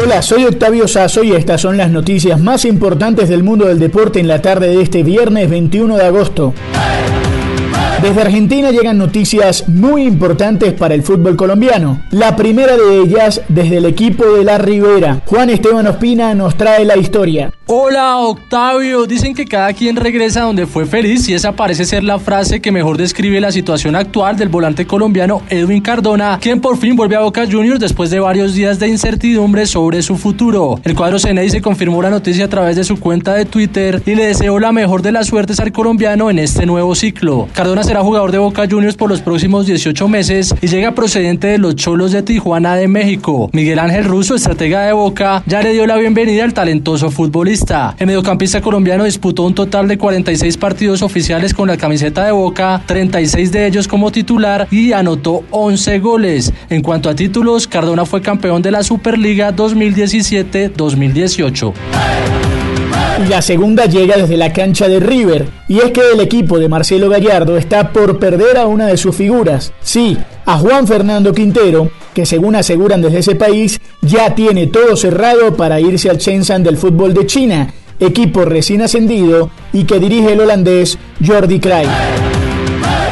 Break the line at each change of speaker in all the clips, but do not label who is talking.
Hola, soy Octavio Sazo y estas son las noticias más importantes del mundo del deporte en la tarde de este viernes 21 de agosto. Desde Argentina llegan noticias muy importantes para el fútbol colombiano. La primera de ellas desde el equipo de La Ribera. Juan Esteban Ospina nos trae la historia.
Hola Octavio, dicen que cada quien regresa donde fue feliz y esa parece ser la frase que mejor describe la situación actual del volante colombiano Edwin Cardona, quien por fin vuelve a Boca Juniors después de varios días de incertidumbre sobre su futuro. El cuadro Ceney se confirmó la noticia a través de su cuenta de Twitter y le deseó la mejor de las suertes al colombiano en este nuevo ciclo. Cardona será jugador de Boca Juniors por los próximos 18 meses y llega procedente de los Cholos de Tijuana de México. Miguel Ángel Russo, estratega de Boca, ya le dio la bienvenida al talentoso futbolista. El mediocampista colombiano disputó un total de 46 partidos oficiales con la camiseta de Boca, 36 de ellos como titular y anotó 11 goles. En cuanto a títulos, Cardona fue campeón de la Superliga 2017-2018.
Y la segunda llega desde la cancha de River, y es que el equipo de Marcelo Gallardo está por perder a una de sus figuras. Sí, a Juan Fernando Quintero, que según aseguran desde ese país, ya tiene todo cerrado para irse al Shenzhen del fútbol de China, equipo recién ascendido y que dirige el holandés Jordi Craig.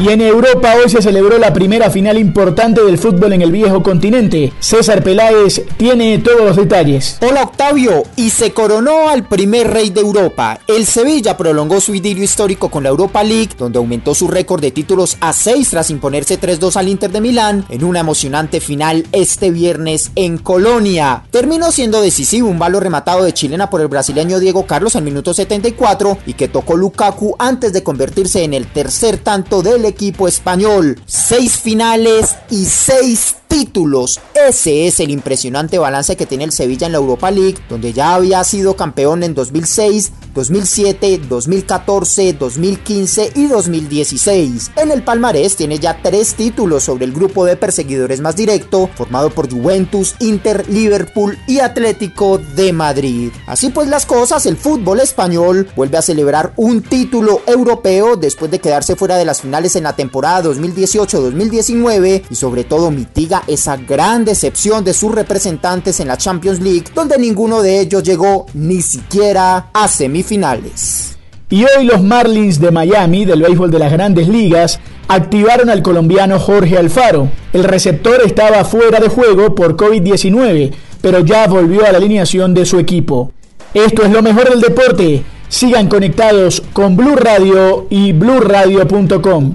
Y en Europa hoy se celebró la primera final importante del fútbol en el viejo continente. César Peláez tiene todos los detalles.
Hola Octavio, y se coronó al primer rey de Europa. El Sevilla prolongó su idilio histórico con la Europa League, donde aumentó su récord de títulos a 6 tras imponerse 3-2 al Inter de Milán en una emocionante final este viernes en Colonia. Terminó siendo decisivo un balo rematado de chilena por el brasileño Diego Carlos al minuto 74 y que tocó Lukaku antes de convertirse en el tercer tanto del equipo español. Seis finales y seis títulos. Ese es el impresionante balance que tiene el Sevilla en la Europa League, donde ya había sido campeón en 2006, 2007, 2014, 2015 y 2016. En el palmarés tiene ya tres títulos sobre el grupo de perseguidores más directo, formado por Juventus, Inter, Liverpool y Atlético de Madrid. Así pues las cosas, el fútbol español vuelve a celebrar un título europeo después de quedarse fuera de las finales en la temporada 2018-2019 y sobre todo mitiga esa gran decepción de sus representantes en la Champions League, donde ninguno de ellos llegó ni siquiera a semifinales.
Y hoy los Marlins de Miami, del béisbol de las grandes ligas, activaron al colombiano Jorge Alfaro. El receptor estaba fuera de juego por COVID-19, pero ya volvió a la alineación de su equipo. Esto es lo mejor del deporte. Sigan conectados con Blue Radio y bluradio.com.